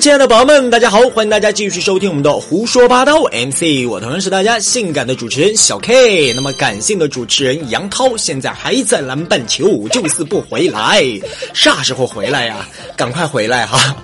亲爱的宝宝们，大家好，欢迎大家继续收听我们的胡说八道 MC，我同样是大家性感的主持人小 K。那么感性的主持人杨涛现在还在南半球，就是不回来，啥时候回来呀？赶快回来哈！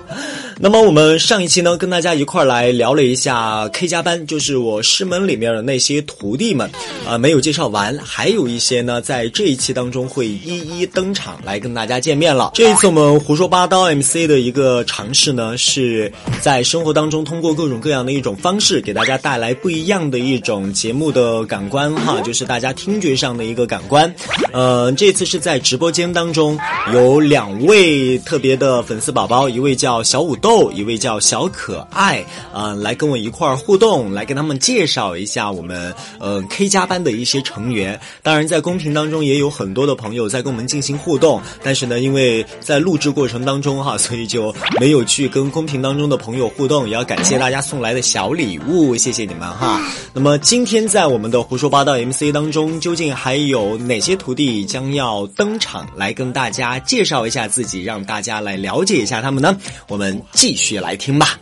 那么我们上一期呢，跟大家一块儿来聊了一下 K 加班，就是我师门里面的那些徒弟们，啊，没有介绍完，还有一些呢，在这一期当中会一一登场来跟大家见面了。这一次我们胡说八道 MC 的一个尝试呢，是在生活当中通过各种各样的一种方式，给大家带来不一样的一种节目的感官哈，就是大家听觉上的一个感官。呃，这次是在直播间当中有两位特别的粉丝宝宝，一位叫小五。豆一位叫小可爱啊，来跟我一块儿互动，来跟他们介绍一下我们呃 K 加班的一些成员。当然，在公屏当中也有很多的朋友在跟我们进行互动，但是呢，因为在录制过程当中哈，所以就没有去跟公屏当中的朋友互动。也要感谢大家送来的小礼物，谢谢你们哈。那么今天在我们的胡说八道 MC 当中，究竟还有哪些徒弟将要登场来跟大家介绍一下自己，让大家来了解一下他们呢？我们。继续来听吧。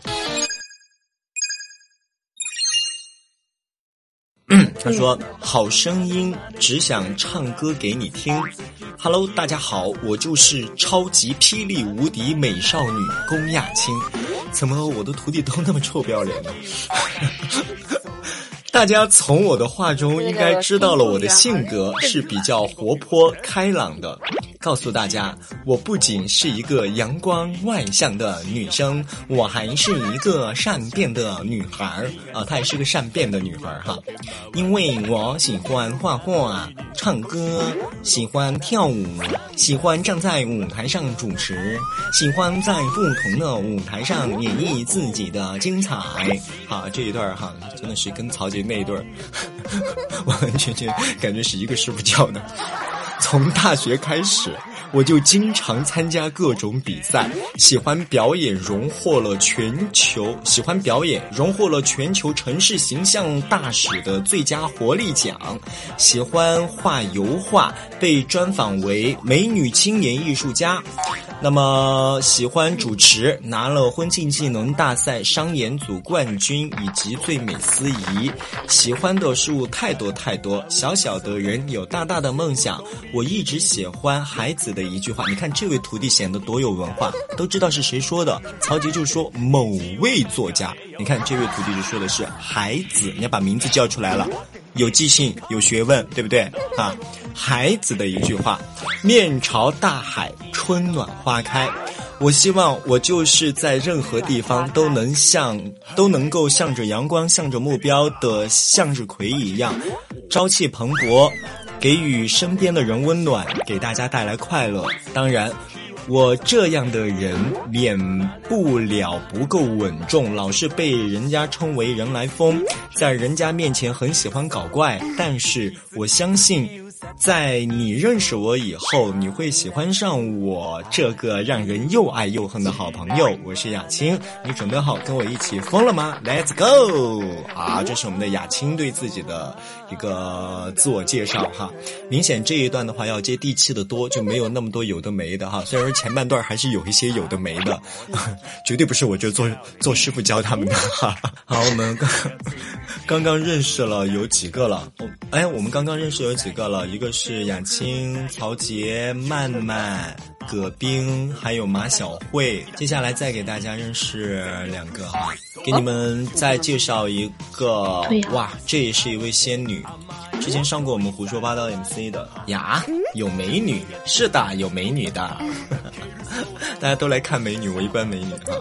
他说：“好声音，只想唱歌给你听。” Hello，大家好，我就是超级霹雳无敌美少女龚亚青。怎么我的徒弟都那么臭不要脸呢？大家从我的话中应该知道了我的性格是比较活泼开朗的。告诉大家，我不仅是一个阳光外向的女生，我还是一个善变的女孩儿啊！她也是个善变的女孩儿哈，因为我喜欢画画、唱歌，喜欢跳舞，喜欢站在舞台上主持，喜欢在不同的舞台上演绎自己的精彩。好，这一段哈，真的是跟曹杰那一段完 完全全感觉是一个师傅教的。从大学开始，我就经常参加各种比赛，喜欢表演，荣获了全球喜欢表演，荣获了全球城市形象大使的最佳活力奖。喜欢画油画，被专访为美女青年艺术家。那么喜欢主持，拿了婚庆技能大赛商演组冠军以及最美司仪。喜欢的事物太多太多，小小的人有大大的梦想。我一直喜欢孩子的一句话，你看这位徒弟显得多有文化，都知道是谁说的。曹杰就说某位作家，你看这位徒弟就说的是孩子，你要把名字叫出来了。有记性，有学问，对不对啊？孩子的一句话：“面朝大海，春暖花开。”我希望我就是在任何地方都能像都能够向着阳光、向着目标的向日葵一样，朝气蓬勃，给予身边的人温暖，给大家带来快乐。当然。我这样的人免不了不够稳重，老是被人家称为人来疯，在人家面前很喜欢搞怪，但是我相信。在你认识我以后，你会喜欢上我这个让人又爱又恨的好朋友。我是雅青，你准备好跟我一起疯了吗？Let's go！啊，这是我们的雅青对自己的一个自我介绍哈。明显这一段的话要接地气的多，就没有那么多有的没的哈。虽然说前半段还是有一些有的没的，绝对不是我就做做师傅教他们的哈。好，我们刚刚刚认识了有几个了？哎，我们刚刚认识有几个了？一个是雅青、曹杰、曼曼、葛冰，还有马小慧。接下来再给大家认识两个哈，给你们再介绍一个。哇，这也是一位仙女，之前上过我们胡说八道 MC 的呀，有美女，是的，有美女的。大家都来看美女，围观美女啊。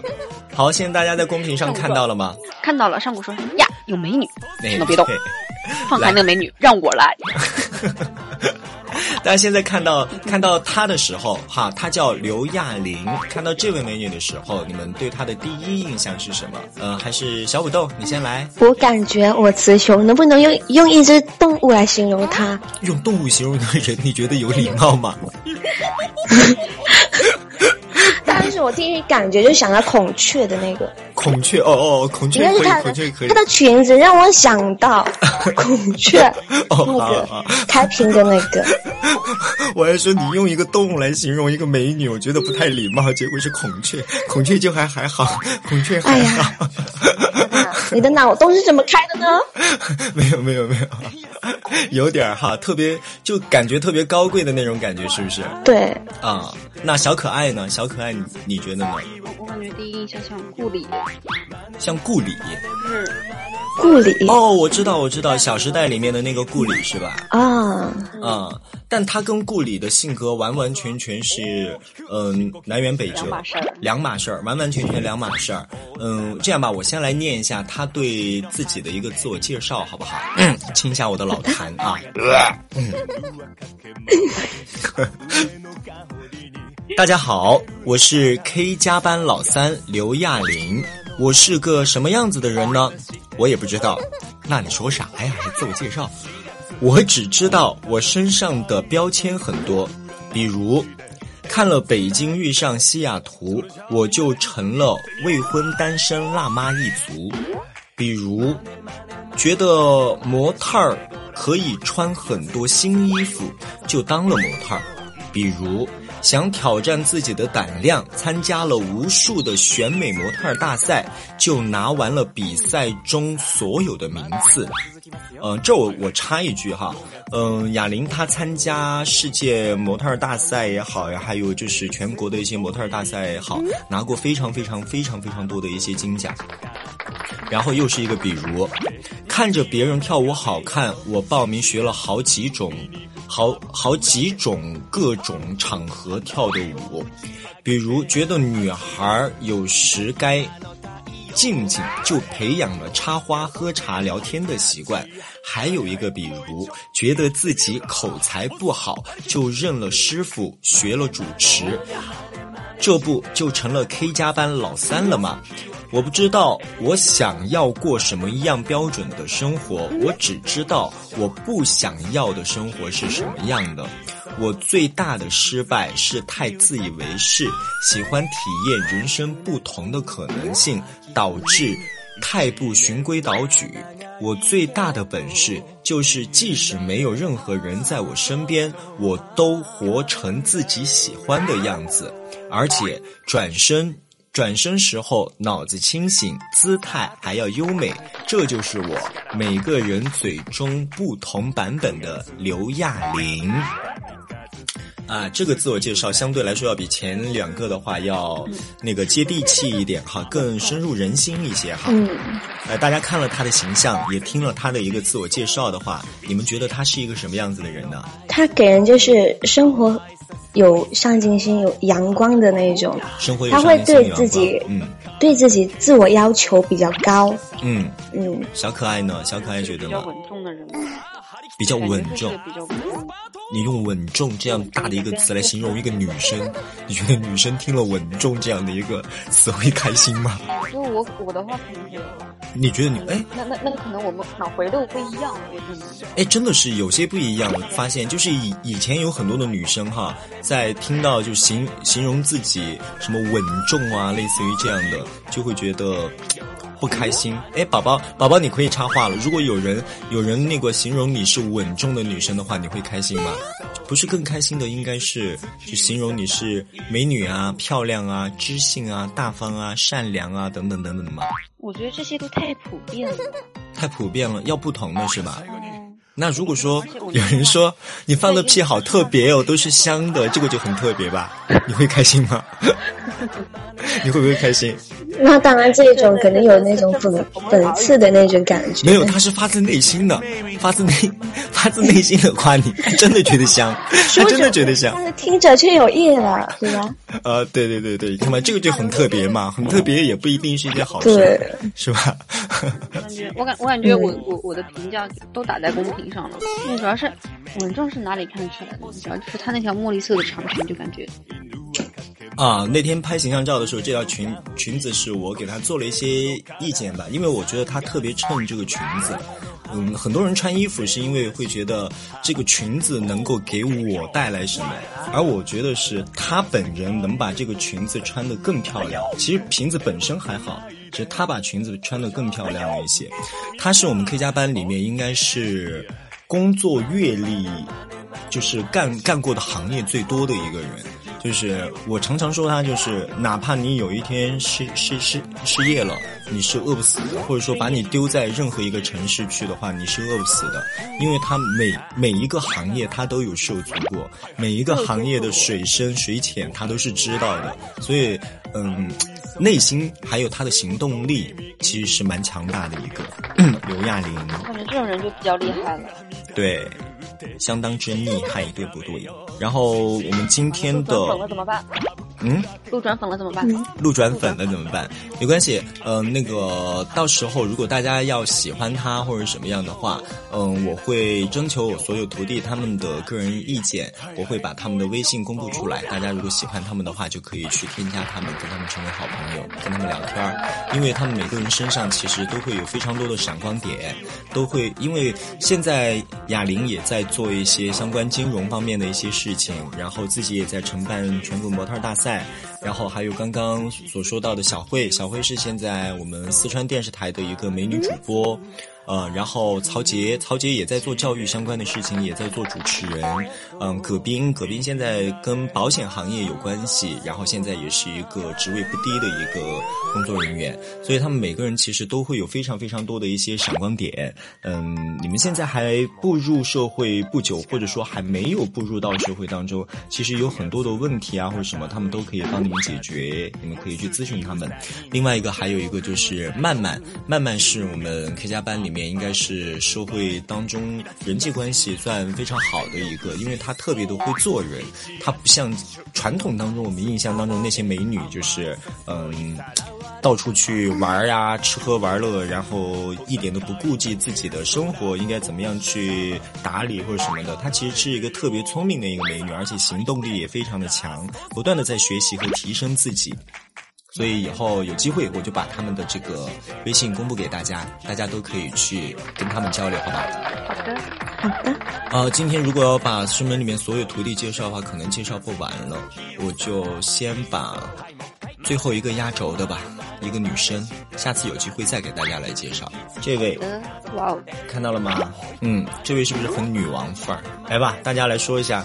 好，现在大家在公屏上看到了吗？看到了，上古说呀，有美女，那别动。放开那个美女，让我来。大家现在看到看到她的时候，哈，她叫刘亚玲。看到这位美女的时候，你们对她的第一印象是什么？呃，还是小武豆，你先来。我感觉我雌雄能不能用用一只动物来形容她？用动物形容一个人，你觉得有礼貌吗？但是我第一感觉就想到孔雀的那个孔雀，哦哦，孔雀可以，孔雀可以。它的裙子让我想到 孔雀，那个开屏的那个。我还说你用一个动物来形容一个美女，我觉得不太礼貌，结果是孔雀，孔雀就还还好，孔雀还好。你的脑洞是怎么开的呢？没有没有没有，有点哈，特别就感觉特别高贵的那种感觉，是不是？对。啊，那小可爱呢？小可爱，你你觉得呢？我感觉第一印象像顾里，像顾里。是。顾里哦，我知道，我知道，《小时代》里面的那个顾里是吧？啊，嗯，但他跟顾里的性格完完全全是，嗯，南辕北辙，两码事儿，两码事儿，完完全全两码事儿。嗯，这样吧，我先来念一下他对自己的一个自我介绍，好不好？嗯，清一下我的老痰啊。嗯。大家好，我是 K 加班老三刘亚玲。我是个什么样子的人呢？我也不知道。那你说啥呀？还自我介绍？我只知道我身上的标签很多，比如看了《北京遇上西雅图》，我就成了未婚单身辣妈一族；比如觉得模特儿可以穿很多新衣服，就当了模特儿；比如。想挑战自己的胆量，参加了无数的选美模特儿大赛，就拿完了比赛中所有的名次。嗯，这我我插一句哈，嗯，哑铃她参加世界模特大赛也好呀，还有就是全国的一些模特大赛也好，拿过非常非常非常非常多的一些金奖。然后又是一个比如，看着别人跳舞好看，我报名学了好几种。好好几种各种场合跳的舞，比如觉得女孩有时该静静，就培养了插花、喝茶、聊天的习惯；还有一个比如觉得自己口才不好，就认了师傅学了主持，这不就成了 K 加班老三了吗？我不知道我想要过什么样标准的生活，我只知道我不想要的生活是什么样的。我最大的失败是太自以为是，喜欢体验人生不同的可能性，导致太不循规蹈矩。我最大的本事就是，即使没有任何人在我身边，我都活成自己喜欢的样子，而且转身。转身时候脑子清醒，姿态还要优美，这就是我每个人嘴中不同版本的刘亚玲。啊，这个自我介绍相对来说要比前两个的话要那个接地气一点哈，更深入人心一些哈。嗯。呃，大家看了他的形象，也听了他的一个自我介绍的话，你们觉得他是一个什么样子的人呢？他给人就是生活。有上进心、有阳光的那种，他会对自己，嗯，对自己自我要求比较高，嗯嗯。小可爱呢？小可爱觉得呢？比较稳重的人，比较稳重。你用“稳重”这样大的一个词来形容一个女生，你觉得女生听了“稳重”这样的一个 词会开心吗？因为我我的话可能会。你觉得你哎？那那那可能我们脑回路不一样。哎，真的是有些不一样。我发现就是以以前有很多的女生哈，在听到就形形容自己什么稳重啊，类似于这样的，就会觉得。不开心，哎，宝宝，宝宝，你可以插话了。如果有人有人那个形容你是稳重的女生的话，你会开心吗？不是更开心的，应该是就形容你是美女啊、漂亮啊、知性啊、大方啊、善良啊等等等等的吗？我觉得这些都太普遍了。太普遍了，要不同的是吧？那如果说有人说你放的屁好特别哦，都是香的，这个就很特别吧？你会开心吗？你会不会开心？那当然，这种肯定有那种讽讽刺的那种感觉。没有，他是发自内心的，发自内 发自内心的夸你，真的觉得香，他真的觉得香。但是听着却有意了，对吧？呃，对对对对，看嘛，这个就很特别嘛，很特别也不一定是一件好事，是吧？我感觉，我感我感觉，我我我的评价都打在公屏上了，那主要是稳重是哪里看出来的？主要就是她那条墨绿色的长裙，就感觉。啊，那天拍形象照的时候，这条裙裙子是我给她做了一些意见吧，因为我觉得她特别衬这个裙子。嗯，很多人穿衣服是因为会觉得这个裙子能够给我带来什么，而我觉得是她本人能把这个裙子穿得更漂亮。其实瓶子本身还好，只是她把裙子穿得更漂亮了一些。她是我们 K 加班里面应该是工作阅历，就是干干过的行业最多的一个人。就是我常常说他，就是哪怕你有一天失失失失业了，你是饿不死。的；或者说把你丢在任何一个城市去的话，你是饿不死的，因为他每每一个行业他都有涉足过，每一个行业的水深水浅他都是知道的，所以嗯，内心还有他的行动力其实是蛮强大的一个 刘亚玲。感觉这种人就比较厉害了。对。相当之厉害，对不对？然后我们今天的冷了怎么办？嗯，路转粉了怎么办？路转粉了怎么办？没关系，嗯，那个到时候如果大家要喜欢他或者什么样的话，嗯，我会征求我所有徒弟他们的个人意见，我会把他们的微信公布出来。大家如果喜欢他们的话，就可以去添加他们，跟他们成为好朋友，跟他们聊天儿。因为他们每个人身上其实都会有非常多的闪光点，都会因为现在哑铃也在做一些相关金融方面的一些事情，然后自己也在承办全国模特大赛。哎，然后还有刚刚所说到的小慧，小慧是现在我们四川电视台的一个美女主播。呃，然后曹杰，曹杰也在做教育相关的事情，也在做主持人。嗯，葛斌，葛斌现在跟保险行业有关系，然后现在也是一个职位不低的一个工作人员。所以他们每个人其实都会有非常非常多的一些闪光点。嗯，你们现在还步入社会不久，或者说还没有步入到社会当中，其实有很多的问题啊或者什么，他们都可以帮你解决。你们可以去咨询他们。另外一个还有一个就是曼曼，曼曼是我们 K 加班里。面应该是社会当中人际关系算非常好的一个，因为她特别的会做人，她不像传统当中我们印象当中那些美女，就是嗯，到处去玩呀，吃喝玩乐，然后一点都不顾及自己的生活应该怎么样去打理或者什么的。她其实是一个特别聪明的一个美女，而且行动力也非常的强，不断的在学习和升自己。所以以后有机会，我就把他们的这个微信公布给大家，大家都可以去跟他们交流，好吧？好的，好的。呃，今天如果要把师门里面所有徒弟介绍的话，可能介绍不完了，我就先把最后一个压轴的吧，一个女生，下次有机会再给大家来介绍。这位，哇哦，看到了吗？嗯，这位是不是很女王范儿？来吧，大家来说一下，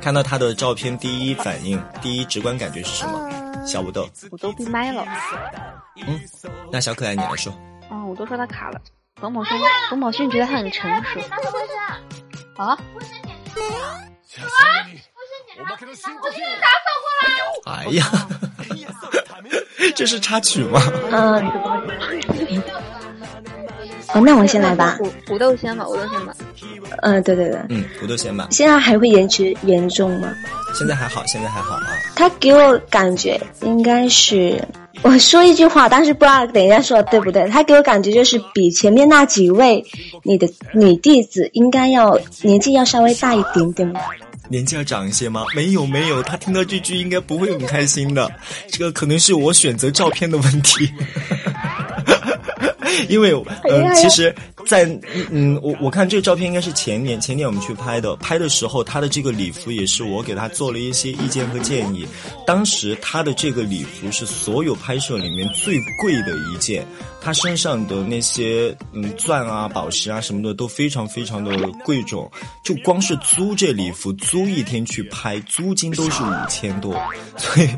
看到她的照片，第一反应，第一直观感觉是什么？小五豆，我都闭麦了。嗯，那小可爱你来说。嗯，我都说她卡了。董宝勋，董宝勋觉得她很成熟。啊？不是你，什么？不是你，我给你打扫过来。哎呀，这是插曲吗？嗯。哦，那我先来吧。土豆先吧，土豆先吧。嗯，对对对。嗯，土豆先吧。现在还会延迟严重吗？现在还好，现在还好啊。他给我感觉应该是，我说一句话，但是不知道等一下说的对不对。他给我感觉就是比前面那几位你的女弟子应该要年纪要稍微大一点点吧。年纪要长一些吗？没有没有，他听到这句应该不会很开心的。这个可能是我选择照片的问题。因为，嗯，其实，在嗯，我我看这个照片应该是前年，前年我们去拍的，拍的时候他的这个礼服也是我给他做了一些意见和建议。当时他的这个礼服是所有拍摄里面最贵的一件，他身上的那些嗯钻啊、宝石啊什么的都非常非常的贵重，就光是租这礼服租一天去拍，租金都是五千多，所以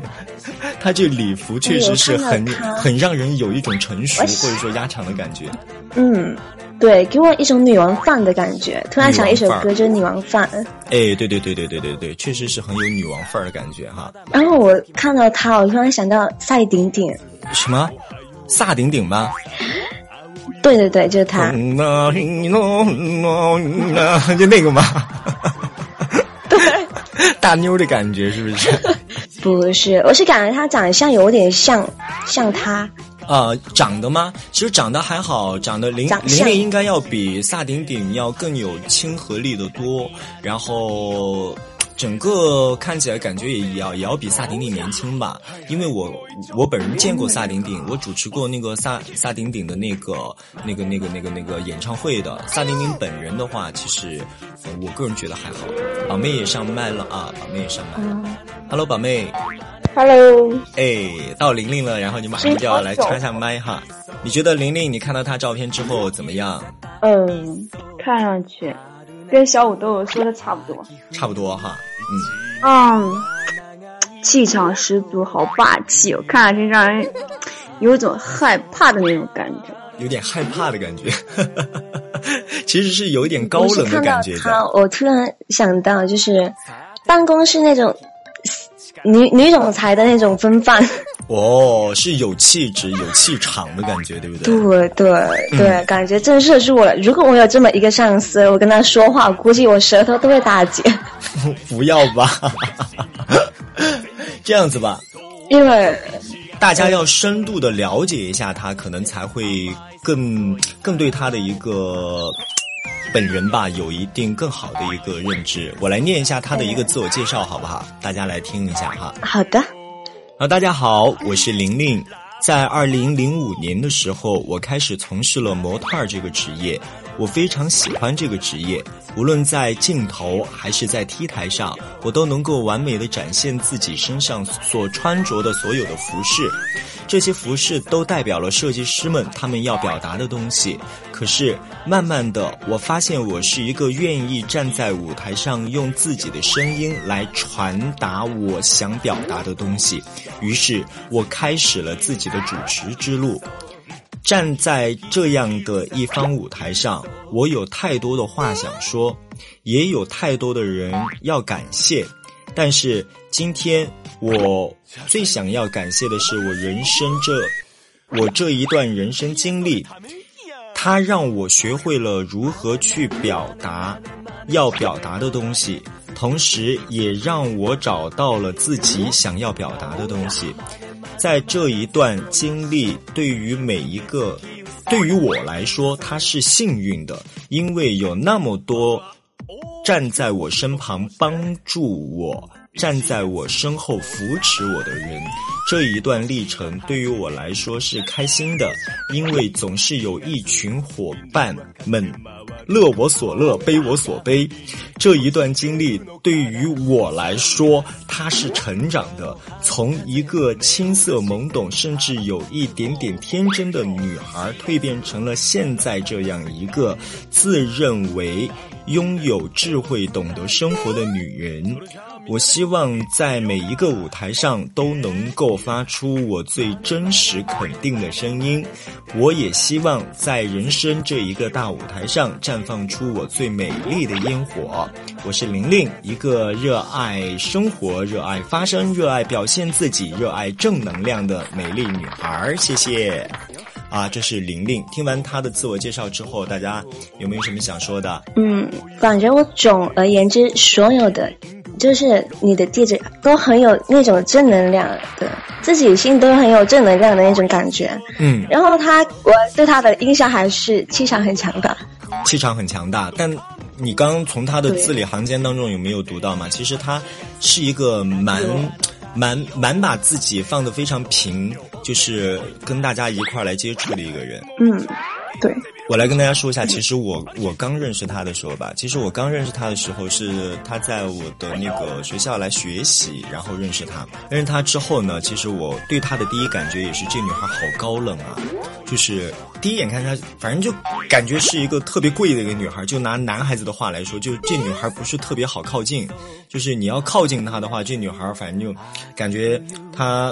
他这礼服确实是很很让人有一种成熟或者说压场。的感觉，嗯，对，给我一种女王范的感觉。突然想一首歌，就是女王范。哎，对对对对对对对，确实是很有女王范儿的感觉哈。然后我看到她，我突然想到赛顶顶。什么？萨顶顶吗？对对对，就是他。就那个吗？对，大妞的感觉是不是？不是，我是感觉他长相有点像像他。啊，长得吗？其实长得还好，长得林林林应该要比萨顶顶要更有亲和力的多，然后。整个看起来感觉也要也要比萨顶顶年轻吧，因为我我本人见过萨顶顶，我主持过那个萨萨顶顶的那个那个那个那个那个演唱会的。萨顶顶本人的话，其实我个人觉得还好。宝妹也上麦了啊，宝妹也上麦。Hello，宝妹。Hello。哎，到玲玲了，然后你马上就要来插下麦哈。你觉得玲玲，你看到她照片之后怎么样？嗯，看上去。跟小五都有说的差不多，差不多哈，嗯，嗯，气场十足，好霸气，哦，看上去让人有种害怕的那种感觉，有点害怕的感觉，其实是有一点高冷的感觉。他，我突然想到，就是办公室那种女女总裁的那种风范。哦，是有气质、有气场的感觉，对不对？对对对，感觉震慑住了。如果我有这么一个上司，我跟他说话，估计我舌头都会打结。不要吧，这样子吧，因为大家要深度的了解一下他，可能才会更更对他的一个本人吧，有一定更好的一个认知。我来念一下他的一个自我介绍，好不好？大家来听一下哈。好的。啊，大家好，我是玲玲。在二零零五年的时候，我开始从事了模特儿这个职业。我非常喜欢这个职业，无论在镜头还是在 T 台上，我都能够完美的展现自己身上所穿着的所有的服饰。这些服饰都代表了设计师们他们要表达的东西。可是，慢慢的，我发现我是一个愿意站在舞台上用自己的声音来传达我想表达的东西。于是我开始了自己的主持之路。站在这样的一方舞台上，我有太多的话想说，也有太多的人要感谢。但是今天我最想要感谢的是我人生这我这一段人生经历，它让我学会了如何去表达要表达的东西，同时也让我找到了自己想要表达的东西。在这一段经历，对于每一个，对于我来说，它是幸运的，因为有那么多站在我身旁帮助我。站在我身后扶持我的人，这一段历程对于我来说是开心的，因为总是有一群伙伴们乐我所乐，悲我所悲。这一段经历对于我来说，它是成长的，从一个青涩懵懂，甚至有一点点天真的女孩，蜕变成了现在这样一个自认为拥有智慧、懂得生活的女人。我希望在每一个舞台上都能够发出我最真实肯定的声音。我也希望在人生这一个大舞台上绽放出我最美丽的烟火。我是玲玲，一个热爱生活、热爱发声、热爱表现自己、热爱正能量的美丽女孩。谢谢。啊，这是玲玲。听完她的自我介绍之后，大家有没有什么想说的？嗯，反正我总而言之，所有的。就是你的地址都很有那种正能量的，自己心都很有正能量的那种感觉。嗯，然后他，我对他的印象还是气场很强大。气场很强大，但你刚从他的字里行间当中有没有读到嘛？其实他是一个蛮蛮蛮把自己放得非常平，就是跟大家一块儿来接触的一个人。嗯，对。我来跟大家说一下，其实我我刚认识他的时候吧，其实我刚认识他的时候是他在我的那个学校来学习，然后认识他。认识他之后呢，其实我对他的第一感觉也是这女孩好高冷啊，就是第一眼看她，反正就感觉是一个特别贵的一个女孩。就拿男孩子的话来说，就这女孩不是特别好靠近，就是你要靠近她的话，这女孩反正就感觉她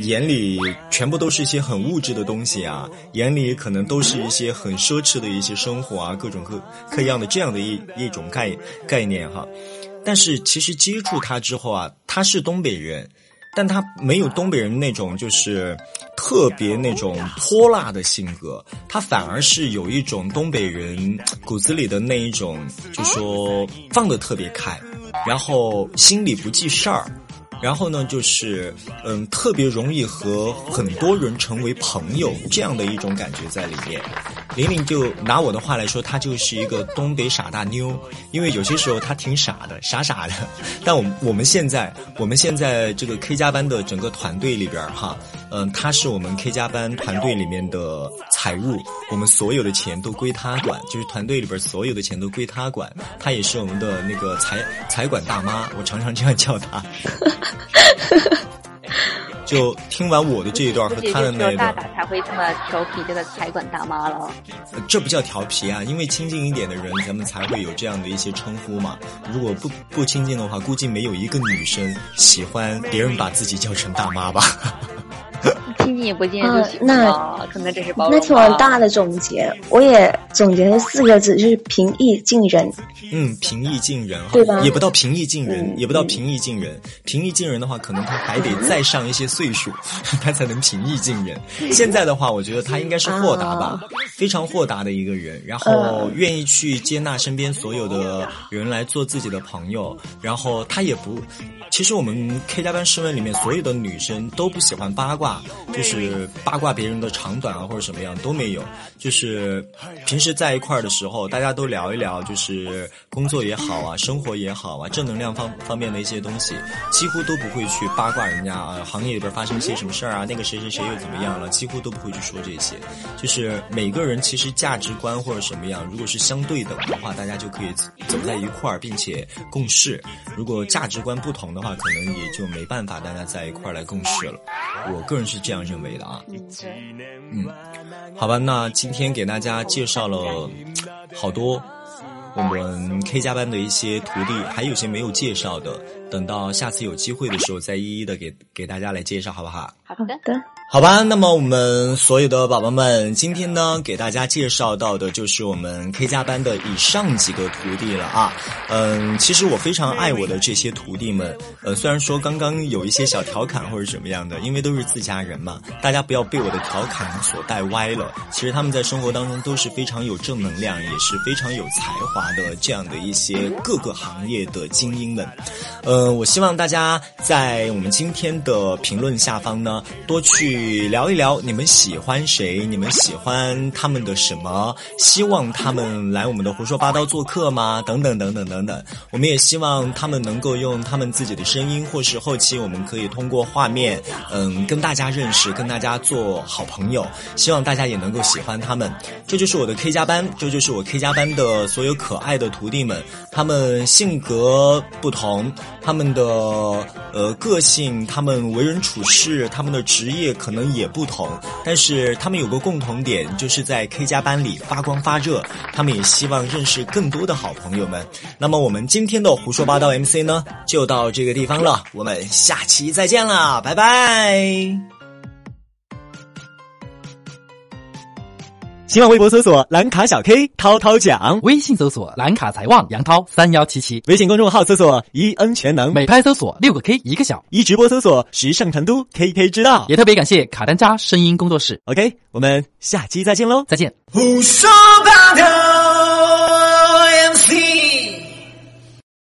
眼里全部都是一些很物质的东西啊，眼里可能都是一些很。奢侈的一些生活啊，各种各各样的这样的一一种概概念哈，但是其实接触他之后啊，他是东北人，但他没有东北人那种就是特别那种泼辣的性格，他反而是有一种东北人骨子里的那一种，就说放的特别开，然后心里不记事儿。然后呢，就是嗯，特别容易和很多人成为朋友这样的一种感觉在里面。玲玲就拿我的话来说，她就是一个东北傻大妞，因为有些时候她挺傻的，傻傻的。但我我们现在，我们现在这个 K 加班的整个团队里边哈，嗯，她是我们 K 加班团队里面的财务，我们所有的钱都归她管，就是团队里边所有的钱都归她管，她也是我们的那个财财管大妈，我常常这样叫她。就听完我的这一段和他的那一段，大大才会这么调皮这个财管大妈了。这不叫调皮啊，因为亲近一点的人，咱们才会有这样的一些称呼嘛。如果不不亲近的话，估计没有一个女生喜欢别人把自己叫成大妈吧。亲近也不见就行了，可能这是包那挺完大的总结，我也总结了四个字，就是平易近人。嗯，平易近人，对吧？也不到平易近人，也不到平易近人。平易近人的话，可能他还得再上一些岁数，他才能平易近人。现在的话，我觉得他应该是豁达吧，非常豁达的一个人，然后愿意去接纳身边所有的人来做自己的朋友，然后他也不。其实我们 K 加班试问里面所有的女生都不喜欢八卦，就是八卦别人的长短啊或者什么样都没有。就是平时在一块儿的时候，大家都聊一聊，就是工作也好啊，生活也好啊，正能量方方面的一些东西，几乎都不会去八卦人家啊，行业里边发生一些什么事儿啊，那个谁谁谁又怎么样了，几乎都不会去说这些。就是每个人其实价值观或者什么样，如果是相对等的话，大家就可以走在一块儿，并且共事。如果价值观不同的，话可能也就没办法大家在一块儿来共事了，我个人是这样认为的啊。嗯，好吧，那今天给大家介绍了好多我们 K 加班的一些徒弟，还有些没有介绍的，等到下次有机会的时候再一一的给给大家来介绍，好不好？好的。好吧，那么我们所有的宝宝们，今天呢给大家介绍到的就是我们 K 加班的以上几个徒弟了啊。嗯，其实我非常爱我的这些徒弟们。呃，虽然说刚刚有一些小调侃或者什么样的，因为都是自家人嘛，大家不要被我的调侃所带歪了。其实他们在生活当中都是非常有正能量，也是非常有才华的这样的一些各个行业的精英们。呃，嗯我希望大家在我们今天的评论下方呢，多去。聊一聊你们喜欢谁？你们喜欢他们的什么？希望他们来我们的胡说八道做客吗？等等等等等等。我们也希望他们能够用他们自己的声音，或是后期我们可以通过画面，嗯，跟大家认识，跟大家做好朋友。希望大家也能够喜欢他们。这就是我的 K 加班，这就是我 K 加班的所有可爱的徒弟们。他们性格不同，他们的呃个性，他们为人处事，他们的职业可。能也不同，但是他们有个共同点，就是在 K 加班里发光发热。他们也希望认识更多的好朋友们。那么我们今天的胡说八道 MC 呢，就到这个地方了。我们下期再见啦，拜拜。新浪微博搜索“蓝卡小 K 涛涛讲”，微信搜索“蓝卡财旺杨涛三幺七七”，微信公众号搜索“一 N 全能”，美拍搜索“六个 K 一个小”，一直播搜索“时尚成都 KK 之道”。也特别感谢卡丹扎声音工作室。OK，我们下期再见喽，再见。胡说八道。